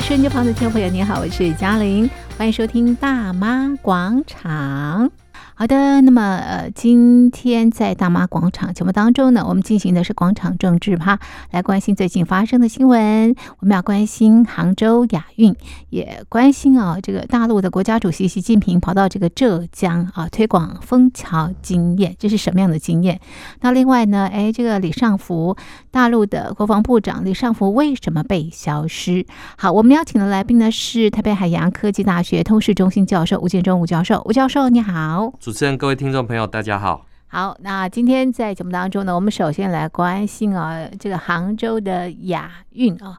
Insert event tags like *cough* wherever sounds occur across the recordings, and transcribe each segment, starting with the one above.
收音机旁的听众朋友，你好，我是嘉玲，欢迎收听《大妈广场》。好的，那么呃，今天在大妈广场节目当中呢，我们进行的是广场政治趴，来关心最近发生的新闻。我们要关心杭州亚运，也关心啊，这个大陆的国家主席习近平跑到这个浙江啊，推广枫桥经验，这是什么样的经验？那另外呢，哎，这个李尚福，大陆的国防部长李尚福为什么被消失？好，我们邀请的来宾呢是台北海洋科技大学通识中心教授吴建忠吴教授，吴教授你好。主持人、各位听众朋友，大家好。好，那今天在节目当中呢，我们首先来关心啊，这个杭州的亚运啊。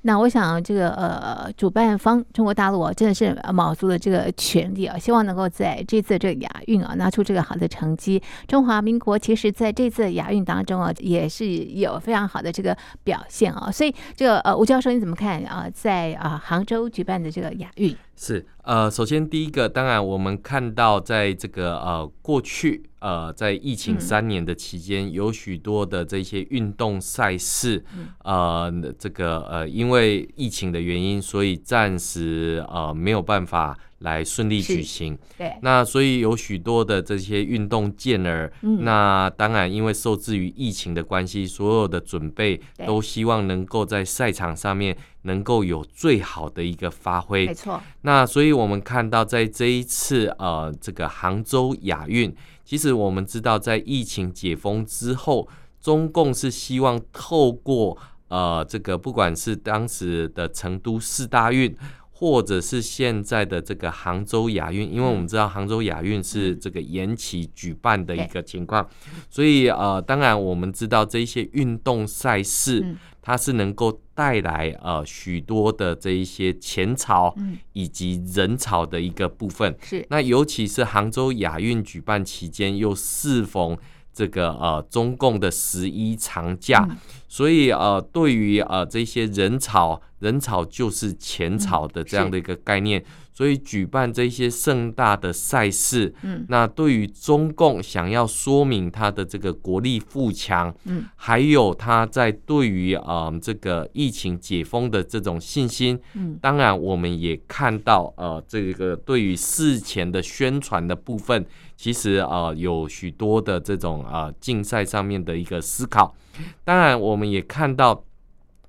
那我想，这个呃，主办方中国大陆啊，真的是卯足了这个全力啊，希望能够在这次这个亚运啊，拿出这个好的成绩。中华民国其实在这次亚运当中啊，也是有非常好的这个表现啊。所以，这个呃，吴教授你怎么看啊？在啊杭州举办的这个亚运？是呃，首先第一个，当然我们看到，在这个呃过去呃在疫情三年的期间，有许多的这些运动赛事，呃，这个呃因为疫情的原因，所以暂时呃没有办法。来顺利举行，对，那所以有许多的这些运动健儿，嗯，那当然因为受制于疫情的关系，所有的准备都希望能够在赛场上面能够有最好的一个发挥，没错。那所以我们看到在这一次呃这个杭州亚运，其实我们知道在疫情解封之后，中共是希望透过呃这个不管是当时的成都四大运。或者是现在的这个杭州亚运，因为我们知道杭州亚运是这个延期举办的一个情况，所以呃，当然我们知道这些运动赛事，它是能够带来呃许多的这一些钱潮以及人潮的一个部分。是，那尤其是杭州亚运举办期间又适逢。这个呃，中共的十一长假，嗯、所以呃，对于呃这些人潮，人潮就是钱潮的这样的一个概念。嗯所以举办这些盛大的赛事，嗯，那对于中共想要说明他的这个国力富强，嗯，还有他在对于啊、呃、这个疫情解封的这种信心，嗯，当然我们也看到呃这个对于事前的宣传的部分，其实啊、呃、有许多的这种啊竞赛上面的一个思考。当然我们也看到，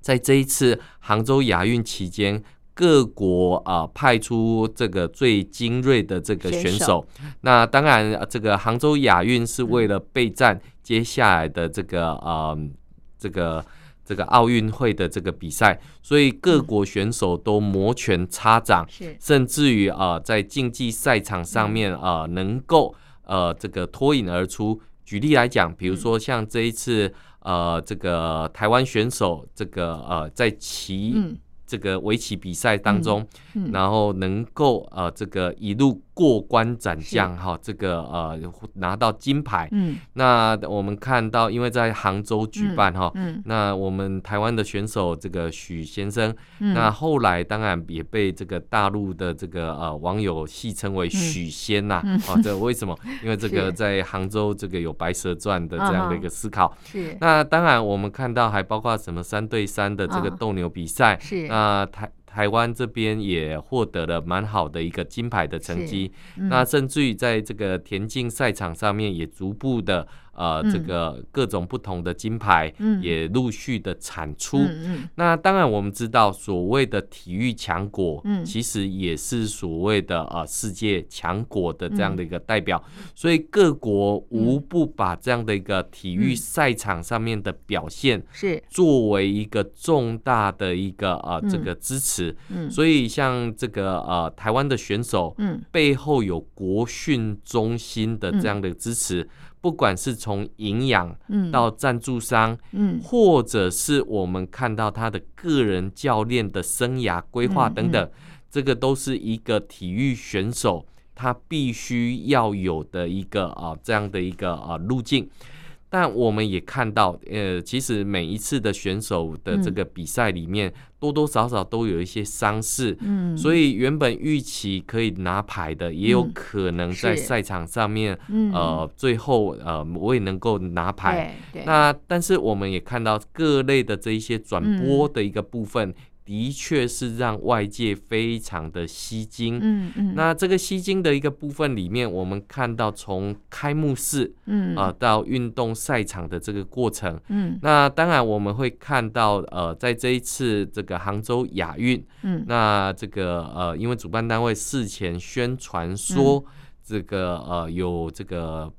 在这一次杭州亚运期间。各国啊、呃、派出这个最精锐的这个选手，选手。那当然这个杭州亚运是为了备战接下来的这个呃这个这个奥运会的这个比赛，所以各国选手都摩拳擦掌，嗯、甚至于啊、呃、在竞技赛场上面啊、呃、能够呃这个脱颖而出。举例来讲，比如说像这一次呃这个台湾选手这个呃在骑。嗯这个围棋比赛当中，嗯嗯、然后能够呃这个一路过关斩将哈，这个呃拿到金牌。嗯，那我们看到，因为在杭州举办哈，嗯嗯、那我们台湾的选手这个许先生，嗯、那后来当然也被这个大陆的这个呃网友戏称为许仙呐。嗯、啊，这为什么？*laughs* 因为这个在杭州这个有《白蛇传》的这样的一个思考。是。那当然我们看到还包括什么三对三的这个斗牛比赛。是。那台。台湾这边也获得了蛮好的一个金牌的成绩，嗯、那甚至于在这个田径赛场上面也逐步的。呃，这个各种不同的金牌也陆续的产出。嗯嗯、那当然，我们知道所谓的体育强国，嗯、其实也是所谓的呃世界强国的这样的一个代表。嗯、所以各国无不把这样的一个体育赛场上面的表现是。作为一个重大的一个呃这个支持。嗯。嗯、所以像这个呃台湾的选手，背后有国训中心的这样的支持。不管是从营养到赞助商，嗯，或者是我们看到他的个人教练的生涯规划等等，这个都是一个体育选手他必须要有的一个啊这样的一个啊路径。但我们也看到，呃，其实每一次的选手的这个比赛里面，多多少少都有一些伤势，嗯，所以原本预期可以拿牌的，也有可能在赛场上面，呃，最后呃未能够拿牌。那但是我们也看到各类的这一些转播的一个部分。的确是让外界非常的吸睛。嗯嗯。那这个吸睛的一个部分里面，我们看到从开幕式，嗯啊、呃，到运动赛场的这个过程，嗯。那当然我们会看到，呃，在这一次这个杭州亚运，嗯，那这个呃，因为主办单位事前宣传说，这个呃有这个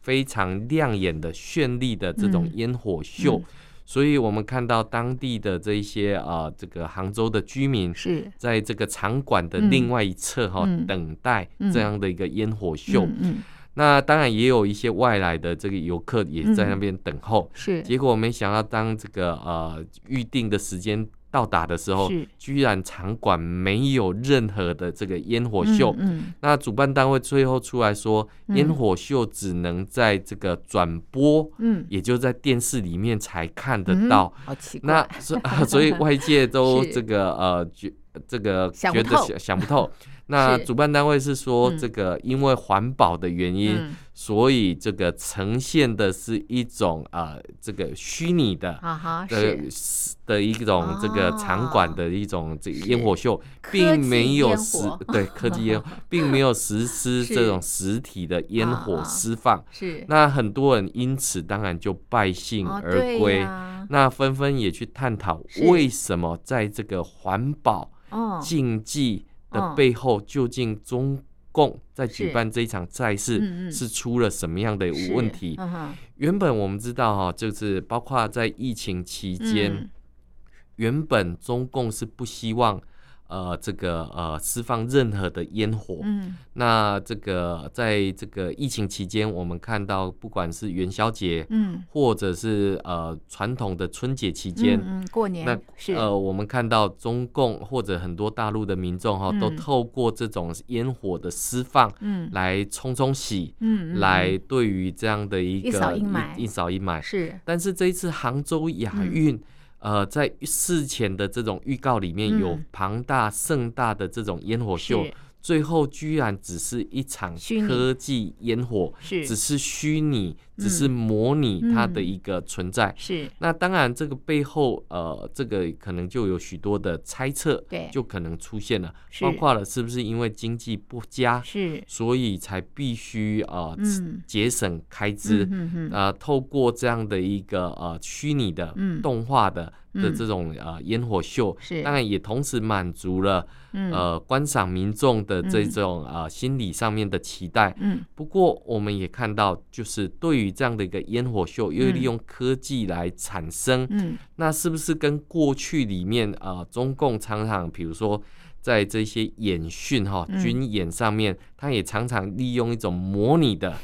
非常亮眼的绚丽的这种烟火秀。嗯嗯所以我们看到当地的这一些啊、呃，这个杭州的居民是。在这个场馆的另外一侧哈、嗯，等待这样的一个烟火秀。嗯那当然也有一些外来的这个游客也在那边等候。嗯、是，结果没想到当这个呃预定的时间到达的时候，居然场馆没有任何的这个烟火秀。嗯嗯、那主办单位最后出来说，烟火秀只能在这个转播，嗯，也就在电视里面才看得到。嗯、好奇怪。那所 *laughs* 所以外界都 *laughs* 这个呃觉这个觉得想想不透。那主办单位是说，这个因为环保的原因，嗯、所以这个呈现的是一种呃这个虚拟的的的一种这个场馆的一种这个烟火秀，并没有实对科技烟，*laughs* 并没有实施这种实体的烟火释放。是。那很多人因此当然就败兴而归，那纷纷也去探讨为什么在这个环保竞技的背后究竟中共在举办这一场赛事是出了什么样的问题？原本我们知道哈，就是包括在疫情期间，原本中共是不希望。呃，这个呃，释放任何的烟火。嗯，那这个在这个疫情期间，我们看到不管是元宵节，嗯，或者是呃传统的春节期间，嗯，过年，那是。呃，我们看到中共或者很多大陆的民众哈、哦，都透过这种烟火的释放，嗯，来冲冲喜，嗯，来对于这样的一个一扫阴霾，一扫阴霾。是。但是这一次杭州亚运。呃，在事前的这种预告里面，有庞大盛大的这种烟火秀。最后居然只是一场科技烟火，是。只是虚拟，只是模拟它的一个存在。是。那当然，这个背后呃，这个可能就有许多的猜测，对，就可能出现了，包括了是不是因为经济不佳，是。所以才必须呃节省开支，呃，透过这样的一个呃虚拟的动画的的这种呃烟火秀，是。当然也同时满足了呃观赏民众的这种啊、呃、心理上面的期待，嗯，不过我们也看到，就是对于这样的一个烟火秀，又利用科技来产生，嗯，那是不是跟过去里面啊、呃、中共常常，比如说在这些演训哈、哦、军演上面，他也常常利用一种模拟的、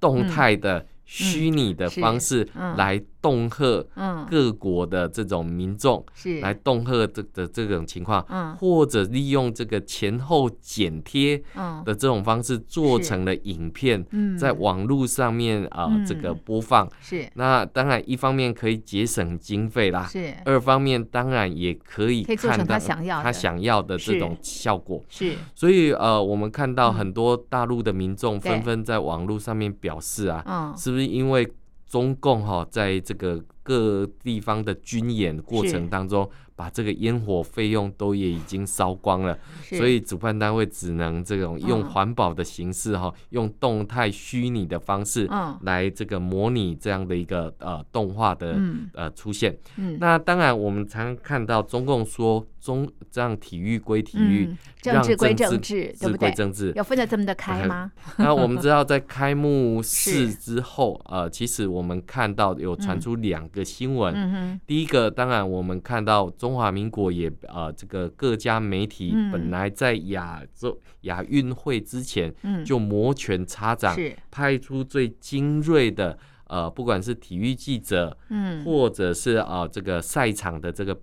动态的、虚拟的方式来。恫吓各国的这种民众，是。来恫吓这的这种情况，或者利用这个前后剪贴的这种方式做成了影片，在网络上面啊这个播放。是。那当然一方面可以节省经费啦，是。二方面当然也可以看到他想要他想要的这种效果。是。所以呃，我们看到很多大陆的民众纷纷在网络上面表示啊，是是因为？中共哈，在这个各地方的军演过程当中，把这个烟火费用都也已经烧光了，所以主办单位只能这种用环保的形式哈，用动态虚拟的方式来这个模拟这样的一个呃动画的呃出现。那当然，我们常常看到中共说中这样体育归体育，政治归政治，对不对？政治。有分得这么的开吗？*laughs* 那我们知道，在开幕式 *laughs* 之后，呃，其实我们看到有传出两个新闻。第一个，当然我们看到。中华民国也呃，这个各家媒体本来在亚洲亚运会之前就摩拳擦掌，派出最精锐的呃，不管是体育记者，嗯，或者是呃这个赛场的这个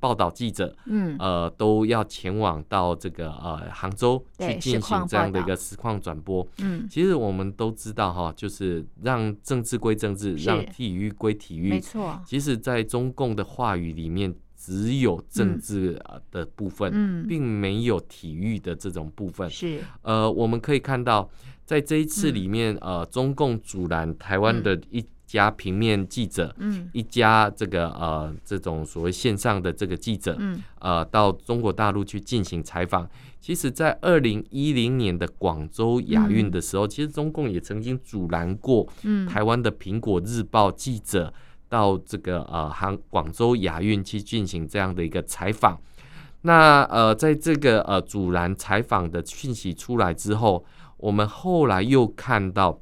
报道记者，嗯，呃，都要前往到这个呃杭州去进行这样的一个实况转播。嗯，其实我们都知道哈，就是让政治归政治，让体育归体育，没错。其实，在中共的话语里面。只有政治的部分，嗯，并没有体育的这种部分。是，呃，我们可以看到，在这一次里面，呃，中共阻拦台湾的一家平面记者，嗯，一家这个呃这种所谓线上的这个记者，嗯，呃，到中国大陆去进行采访。其实，在二零一零年的广州亚运的时候，嗯、其实中共也曾经阻拦过台湾的苹果日报记者到这个呃杭广州亚运去进行这样的一个采访。那呃，在这个呃阻拦采访的讯息出来之后，我们后来又看到，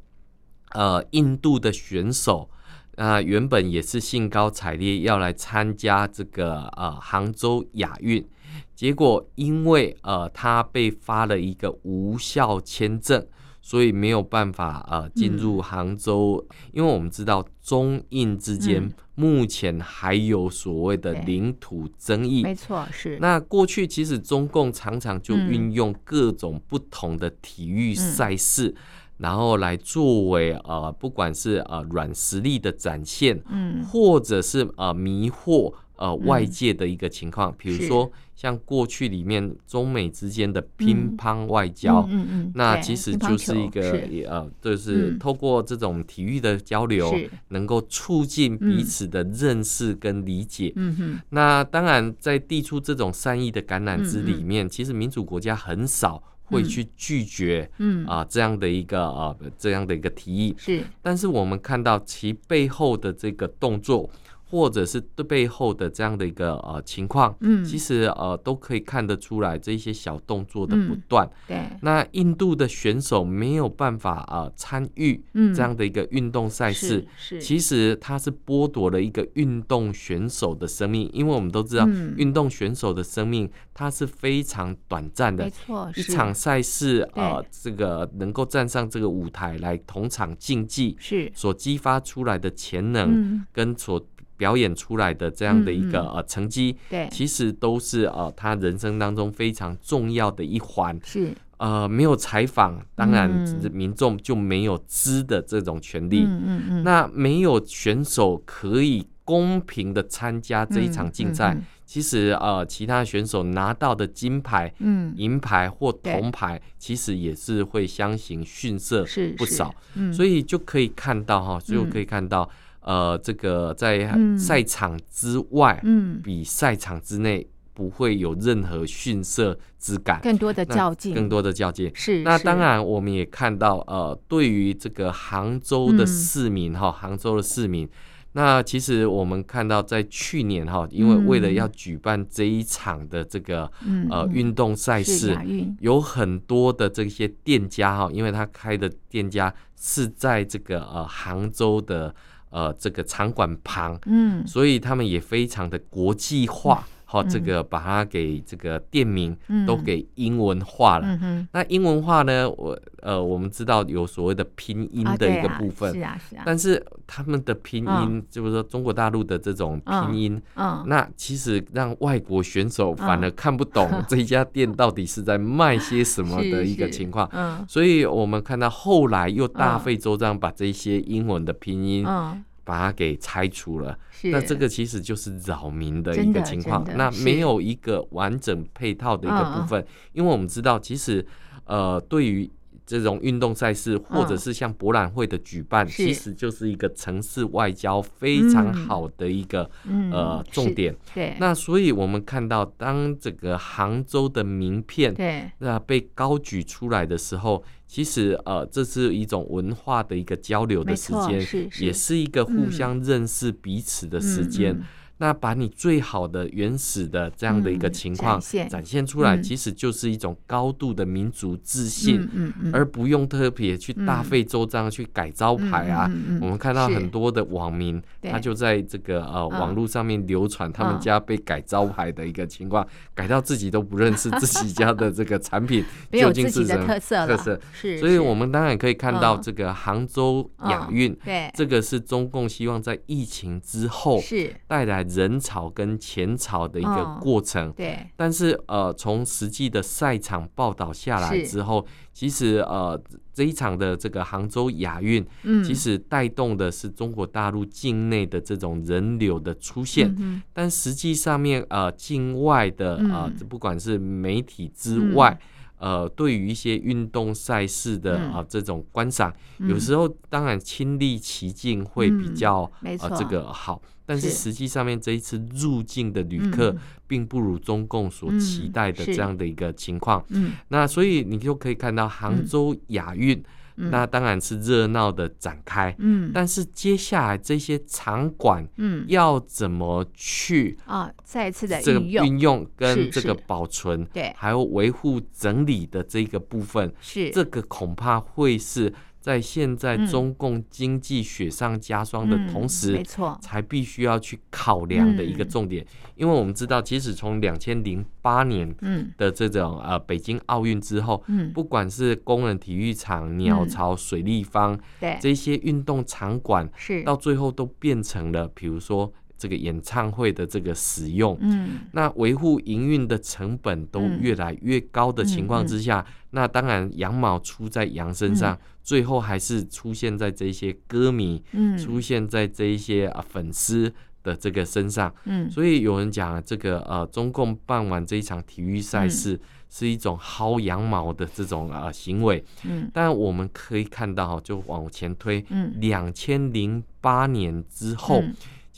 呃，印度的选手啊、原本也是兴高采烈要来参加这个呃杭州亚运，结果因为呃他被发了一个无效签证。所以没有办法呃进入杭州，嗯、因为我们知道中印之间目前还有所谓的领土争议。没错，是。那过去其实中共常常就运用各种不同的体育赛事，嗯、然后来作为呃不管是呃软实力的展现，嗯，或者是呃迷惑。呃，外界的一个情况，比如说像过去里面中美之间的乒乓外交，嗯嗯，那其实就是一个呃，就是透过这种体育的交流，能够促进彼此的认识跟理解。嗯。哼，那当然在递出这种善意的橄榄枝里面，其实民主国家很少会去拒绝，嗯。啊这样的一个呃这样的一个提议。是，但是我们看到其背后的这个动作。或者是对背后的这样的一个呃情况，嗯，其实呃都可以看得出来这一些小动作的不断，嗯。对，那印度的选手没有办法呃参与这样的一个运动赛事，嗯，是，是。其实他是剥夺了一个运动选手的生命，因为我们都知道，运动选手的生命它是非常短暂的，没错，一场赛事呃这个能够站上这个舞台来同场竞技，是。所激发出来的潜能跟所表演出来的这样的一个呃成绩，对，其实都是呃他人生当中非常重要的一环。是呃没有采访，当然民众就没有知的这种权利。嗯嗯嗯。那没有选手可以公平的参加这一场竞赛，其实呃其他选手拿到的金牌、嗯银牌或铜牌，其实也是会相形逊色不少。嗯，所以就可以看到哈，就可以看到。呃，这个在赛场之外，嗯，比赛场之内不会有任何逊色之感，更多的较劲，更多的较劲。是。那当然，我们也看到，呃，对于这个杭州的市民哈，杭州的市民，那其实我们看到，在去年哈，因为为了要举办这一场的这个呃运动赛事，有很多的这些店家哈，因为他开的店家是在这个呃杭州的。呃，这个场馆旁，嗯，所以他们也非常的国际化，好、嗯，这个把它给这个店名都给英文化了。那英文化呢，我呃，我们知道有所谓的拼音的一个部分，啊是啊是啊，但是他们的拼音，哦、就是说中国大陆的这种拼音，那其实让外国选手反而看不懂 *laughs* 这一家店到底是在卖些什么的一个情况。嗯，所以我们看到后来又大费周章把这些英文的拼音，嗯。把它给拆除了，那这个其实就是扰民的一个情况。那没有一个完整配套的一个部分，嗯、因为我们知道，其实呃，对于。这种运动赛事，或者是像博览会的举办，嗯、其实就是一个城市外交非常好的一个、嗯、呃重点。对，那所以我们看到，当这个杭州的名片对。那被高举出来的时候，其实呃这是一种文化的一个交流的时间，是是也是一个互相认识彼此的时间。嗯嗯那把你最好的原始的这样的一个情况展现。出来，其实就是一种高度的民族自信，而不用特别去大费周章去改招牌啊。我们看到很多的网民，他就在这个呃网络上面流传他们家被改招牌的一个情况，改到自己都不认识自己家的这个产品 *laughs* 究竟是什么特色。特色。是，所以我们当然可以看到这个杭州亚运，对，这个是中共希望在疫情之后是。带来。人潮跟钱潮的一个过程，对，但是呃，从实际的赛场报道下来之后，其实呃，这一场的这个杭州亚运，嗯，其实带动的是中国大陆境内的这种人流的出现，但实际上面呃，境外的呃，不管是媒体之外。呃，对于一些运动赛事的啊、嗯。呃、这种观赏，嗯、有时候当然亲历其境会比较、嗯、呃这个好，但是实际上面这一次入境的旅客并不如中共所期待的这样的一个情况。嗯，那所以你就可以看到杭州亚运。那当然是热闹的展开，嗯，但是接下来这些场馆，嗯，要怎么去啊，再一次的这个运用。跟这个保存，对，还有维护整理的这个部分，是。这个恐怕会是。在现在中共经济雪上加霜的同时，没错，才必须要去考量的一个重点，因为我们知道，即使从两千零八年的这种呃北京奥运之后，不管是工人体育场、鸟巢、水立方，对。这些运动场馆，是。到最后都变成了，比如说。这个演唱会的这个使用，嗯，那维护营运的成本都越来越高的情况之下，那当然羊毛出在羊身上，最后还是出现在这些歌迷，嗯，出现在这一些啊粉丝的这个身上，嗯，所以有人讲这个呃，中共办完这一场体育赛事是一种薅羊毛的这种啊行为，嗯，但我们可以看到，就往前推，嗯，两千零八年之后。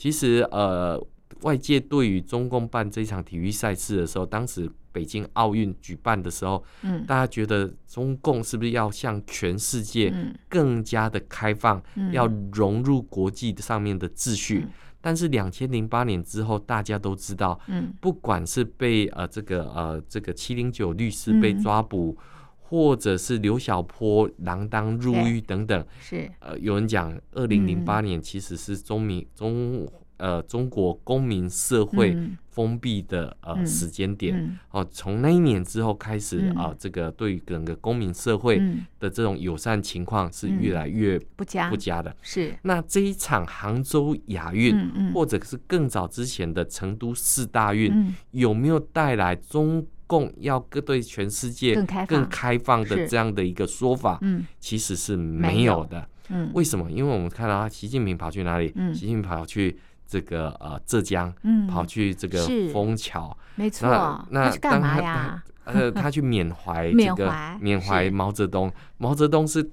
其实，呃，外界对于中共办这场体育赛事的时候，当时北京奥运举办的时候，嗯，大家觉得中共是不是要向全世界更加的开放，要融入国际上面的秩序？但是两千零八年之后，大家都知道，嗯，不管是被呃这个呃这个七零九律师被抓捕，或者是刘小波锒铛入狱等等，是。呃，有人讲，二零零八年其实是中民中呃中国公民社会封闭的呃时间点。哦，从那一年之后开始啊，这个对于整个公民社会的这种友善情况是越来越不佳。不佳的。是。那这一场杭州亚运，或者是更早之前的成都四大运，有没有带来中共要各对全世界更开放。的这样的一个说法，嗯，其实是没有。的，嗯，为什么？因为我们看到习近平跑去哪里？习近平跑去这个呃浙江，嗯，跑去这个枫桥，没错，那干嘛呀？呃，他去缅怀 *laughs* 这个缅怀毛泽东，毛泽东是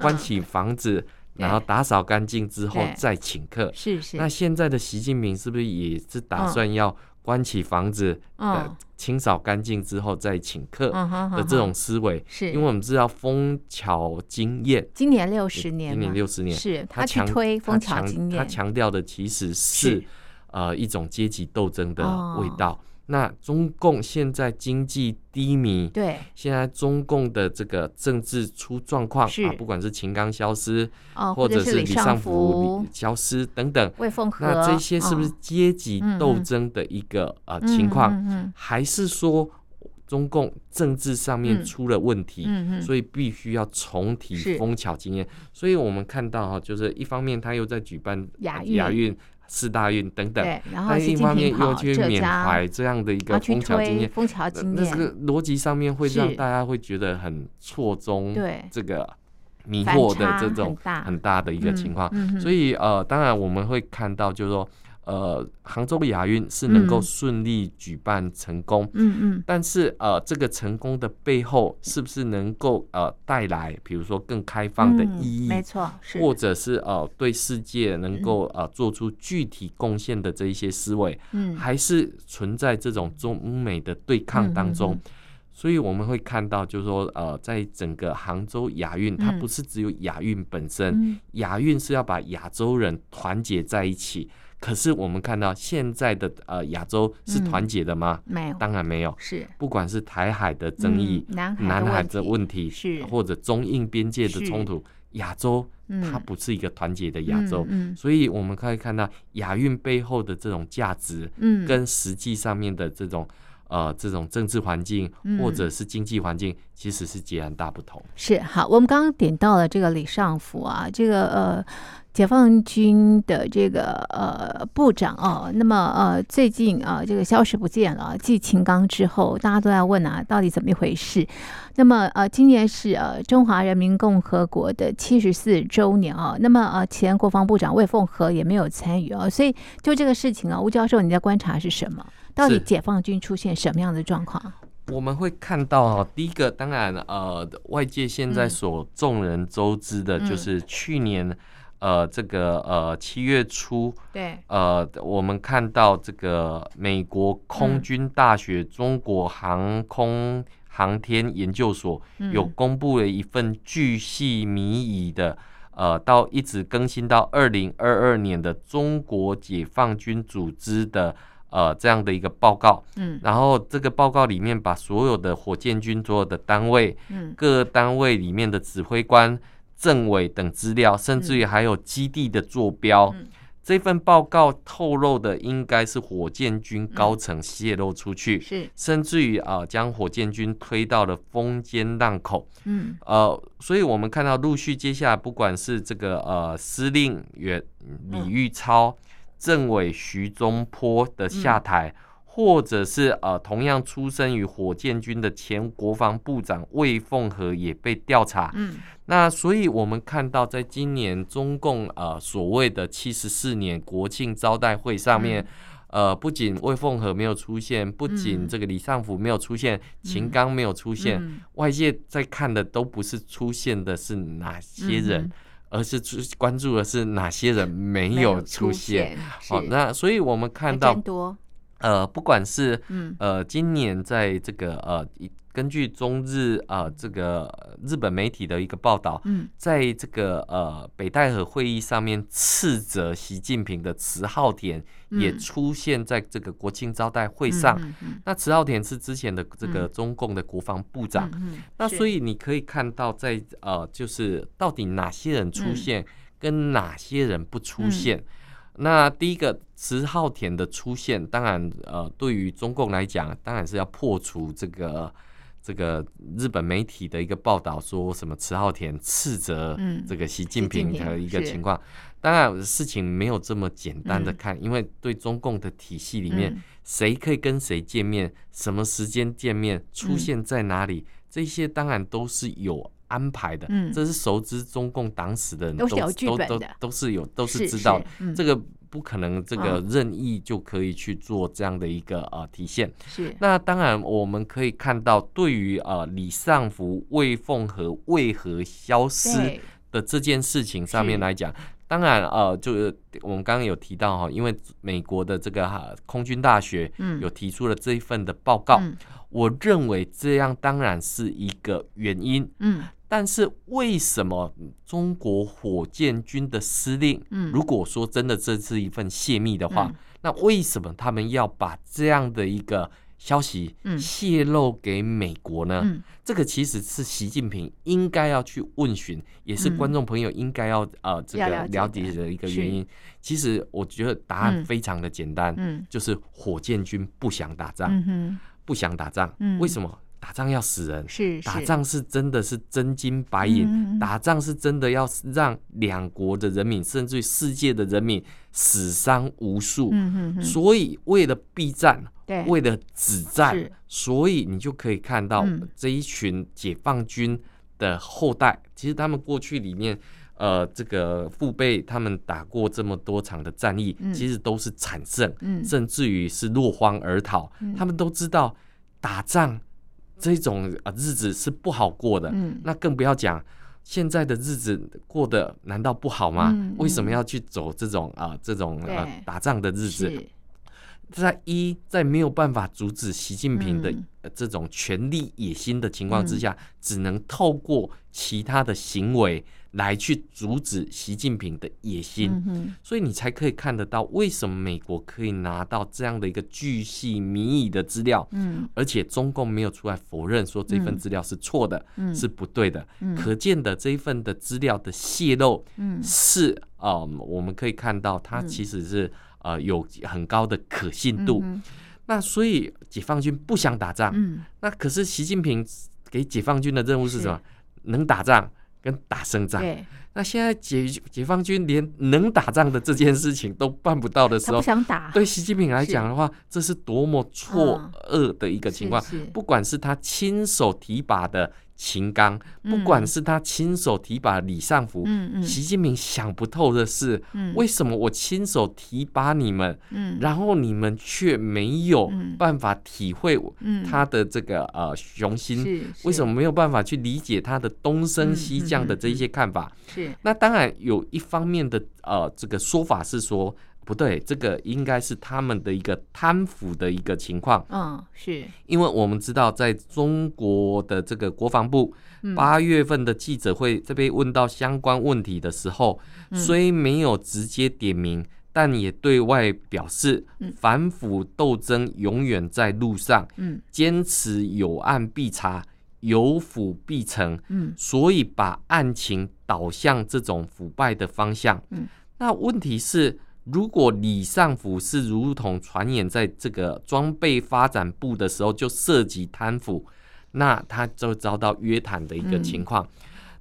关起房子，然后打扫干净之后再请客，是是。那现在的习近平是不是也是打算要？关起房子，呃，清扫干净之后再请客的这种思维，是。因为我们知道枫桥经验，今年六十年，今年六十年，是他去推枫桥经验，他强调的其实是呃一种阶级斗争的味道。那中共现在经济低迷，对，现在中共的这个政治出状况啊，不管是秦刚消失，或者是李尚福消失等等，魏凤和，那这些是不是阶级斗争的一个呃情况？还是说中共政治上面出了问题，所以必须要重提枫桥经验？所以我们看到哈，就是一方面他又在举办亚运。四大运等等，但一方面又去缅怀这样的一个枫桥经验，枫桥经验，那这个逻辑上面会让大家会觉得很错综，对这个迷惑的这种很大的一个情况，所以呃，当然我们会看到，就是说。呃，杭州亚运是能够顺利举办成功，嗯嗯，但是呃，这个成功的背后是不是能够呃带来，比如说更开放的意义，没错，或者是呃对世界能够呃做出具体贡献的这一些思维，嗯，还是存在这种中美的对抗当中，所以我们会看到，就是说呃，在整个杭州亚运，它不是只有亚运本身，亚运是要把亚洲人团结在一起。可是我们看到现在的呃亚洲是团结的吗？没有，当然没有。是，不管是台海的争议、南海的问题，是或者中印边界的冲突，亚洲它不是一个团结的亚洲。所以我们可以看到亚运背后的这种价值，嗯跟实际上面的这种呃这种政治环境或者是经济环境，其实是截然大不同。是好，我们刚刚点到了这个李尚福啊，这个呃。解放军的这个呃部长哦，那么呃最近啊、呃、这个消失不见了，继秦刚之后，大家都在问啊，到底怎么一回事？那么呃今年是呃中华人民共和国的七十四周年啊，那么呃前国防部长魏凤和也没有参与啊，所以就这个事情啊，吴教授你在观察是什么？到底解放军出现什么样的状况？我们会看到哈，第一个当然呃，外界现在所众人周知的就是去年、嗯、呃这个呃七月初，对，呃我们看到这个美国空军大学中国航空航天研究所有公布了一份巨细靡遗的呃到一直更新到二零二二年的中国解放军组织的。呃，这样的一个报告，嗯，然后这个报告里面把所有的火箭军所有的单位，嗯，各单位里面的指挥官、政委等资料，甚至于还有基地的坐标，嗯，这份报告透露的应该是火箭军高层泄露出去，是，甚至于啊，将火箭军推到了风尖浪口，嗯，呃，所以我们看到陆续接下来，不管是这个呃司令员李玉超。政委徐宗坡的下台，嗯、或者是呃同样出身于火箭军的前国防部长魏凤和也被调查。嗯，那所以我们看到，在今年中共呃所谓的七十四年国庆招待会上面，嗯、呃不仅魏凤和没有出现，不仅这个李尚福没有出现，秦刚没有出现，嗯、外界在看的都不是出现的是哪些人。嗯而是关注的是哪些人没有出现？好，那所以我们看到，呃，不管是嗯呃，今年在这个呃，根据中日呃这个日本媒体的一个报道，嗯在这个呃北戴河会议上面斥责习近平的迟浩田。也出现在这个国庆招待会上。嗯嗯、那迟浩田是之前的这个中共的国防部长。嗯嗯、那所以你可以看到，在呃，就是到底哪些人出现，跟哪些人不出现。嗯、那第一个迟浩田的出现，当然呃，对于中共来讲，当然是要破除这个这个日本媒体的一个报道，说什么迟浩田斥责这个习近平的一个情况。当然，事情没有这么简单的看，嗯、因为对中共的体系里面，谁、嗯、可以跟谁见面，什么时间见面，出现在哪里，嗯、这些当然都是有安排的。嗯，这是熟知中共党史的人都都都都都是有都是知道的。嗯、这个不可能，这个任意就可以去做这样的一个呃体现。是。那当然，我们可以看到，对于呃李尚福、魏凤和为何消失的这件事情上面来讲。当然，呃，就是我们刚刚有提到哈，因为美国的这个哈空军大学有提出了这一份的报告，嗯、我认为这样当然是一个原因，嗯，但是为什么中国火箭军的司令，嗯，如果说真的这是一份泄密的话，嗯、那为什么他们要把这样的一个消息泄露给美国呢？嗯、这个其实是习近平应该要去问询，也是观众朋友应该要呃这个了解的。一个原因。其实我觉得答案非常的简单，嗯、就是火箭军不想打仗，嗯、不想打仗。嗯、为什么？打仗要死人，是，是。打仗是真的是真金白银，嗯、打仗是真的要让两国的人民，甚至于世界的人民死伤无数。所以为了避战，为了止战，所以你就可以看到这一群解放军的后代，嗯、其实他们过去里面，呃，这个父辈他们打过这么多场的战役，嗯、其实都是惨胜，嗯、甚至于是落荒而逃。嗯、他们都知道打仗。这种啊日子是不好过的，嗯、那更不要讲现在的日子过得难道不好吗？嗯嗯、为什么要去走这种啊这种啊打仗的日子？在一在没有办法阻止习近平的这种权力野心的情况之下，嗯、只能透过其他的行为来去阻止习近平的野心。嗯、所以你才可以看得到为什么美国可以拿到这样的一个巨细靡遗的资料，嗯、而且中共没有出来否认说这份资料是错的，嗯、是不对的。嗯、可见的这一份的资料的泄露是啊、我们可以看到它其实是。呃，有很高的可信度，嗯、那所以解放军不想打仗，嗯、那可是习近平给解放军的任务是什么？能打仗跟打胜仗。那现在解解放军连能打仗的这件事情都办不到的时候，想打。对习近平来讲的话，是这是多么错愕的一个情况。不管是他亲手提拔的秦刚，不管是他亲手提拔李尚福，嗯嗯，习近平想不透的是，嗯，为什么我亲手提拔你们，嗯，然后你们却没有办法体会他的这个呃雄心，为什么没有办法去理解他的东升西降的这一些看法？是，那当然有一方面的呃这个说法是说。不对，这个应该是他们的一个贪腐的一个情况。嗯，是因为我们知道，在中国的这个国防部八月份的记者会，这边问到相关问题的时候，虽没有直接点名，但也对外表示，反腐斗争永远在路上。嗯，坚持有案必查，有腐必惩。嗯，所以把案情导向这种腐败的方向。嗯，那问题是。如果李尚福是如同传言，在这个装备发展部的时候就涉及贪腐，那他就遭到约谈的一个情况。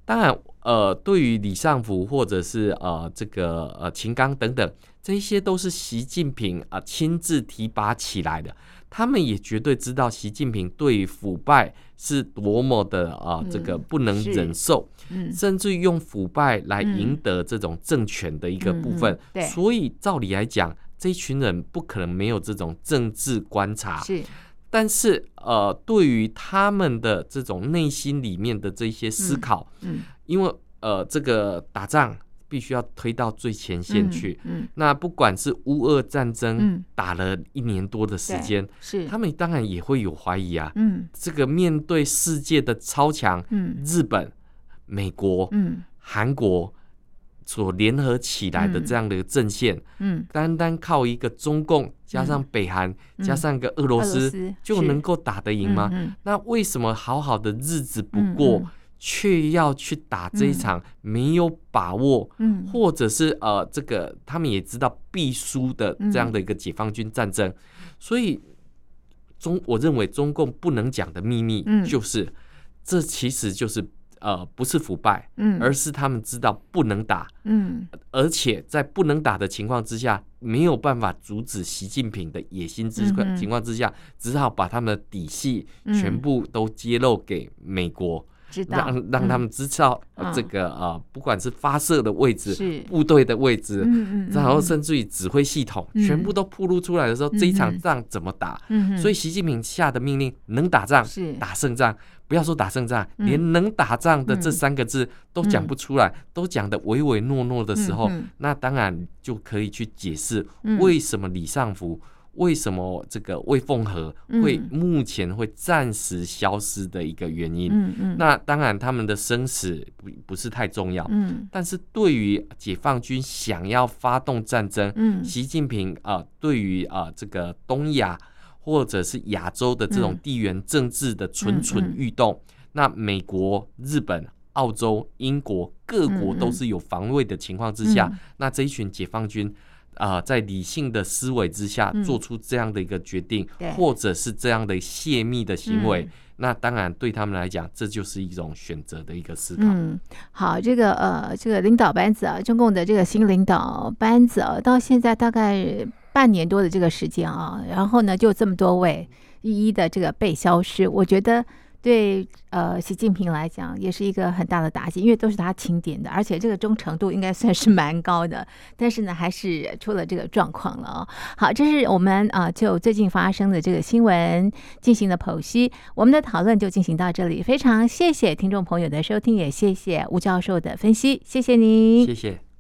当然，呃，对于李尚福或者是呃这个呃秦刚等等，这些都是习近平啊亲自提拔起来的。他们也绝对知道习近平对于腐败是多么的啊，这个不能忍受，甚至用腐败来赢得这种政权的一个部分。所以照理来讲，这一群人不可能没有这种政治观察。是，但是呃，对于他们的这种内心里面的这些思考，嗯，因为呃，这个打仗。必须要推到最前线去。嗯，嗯，那不管是乌俄战争打了一年多的时间，是。他们当然也会有怀疑啊。嗯，这个面对世界的超强，嗯，日本、美国、嗯，韩国所联合起来的这样的一个阵线，嗯，单单靠一个中共加上北韩加上一个俄罗斯就能够打得赢吗？那为什么好好的日子不过？却要去打这一场没有把握，嗯，或者是呃，这个他们也知道必输的这样的一个解放军战争，所以中我认为中共不能讲的秘密就是，这其实就是呃不是腐败，嗯，而是他们知道不能打，嗯，而且在不能打的情况之下，没有办法阻止习近平的野心之情况之下，只好把他们的底细全部都揭露给美国。让让他们知道这个啊，不管是发射的位置、部队的位置，然后甚至于指挥系统，全部都暴露出来的时候，这一场仗怎么打？所以习近平下的命令，能打仗，打胜仗，不要说打胜仗，连能打仗的这三个字都讲不出来，都讲得唯唯诺诺的时候，那当然就可以去解释为什么李尚福。为什么这个魏凤和会目前会暂时消失的一个原因？嗯嗯，那当然他们的生死不不是太重要。嗯，但是对于解放军想要发动战争，嗯，习近平啊、呃，对于啊、呃、这个东亚或者是亚洲的这种地缘政治的蠢蠢欲动，那美国、日本、澳洲、英国各国都是有防卫的情况之下，那这一群解放军。啊、呃，在理性的思维之下做出这样的一个决定，嗯、或者是这样的泄密的行为，嗯、那当然对他们来讲，这就是一种选择的一个思考。嗯，好，这个呃，这个领导班子啊，中共的这个新领导班子啊，到现在大概半年多的这个时间啊，然后呢，就这么多位一一的这个被消失，我觉得。对，呃，习近平来讲也是一个很大的打击，因为都是他钦点的，而且这个忠诚度应该算是蛮高的。但是呢，还是出了这个状况了哦。好，这是我们啊、就最近发生的这个新闻进行的剖析。我们的讨论就进行到这里，非常谢谢听众朋友的收听，也谢谢吴教授的分析，谢谢您，谢谢。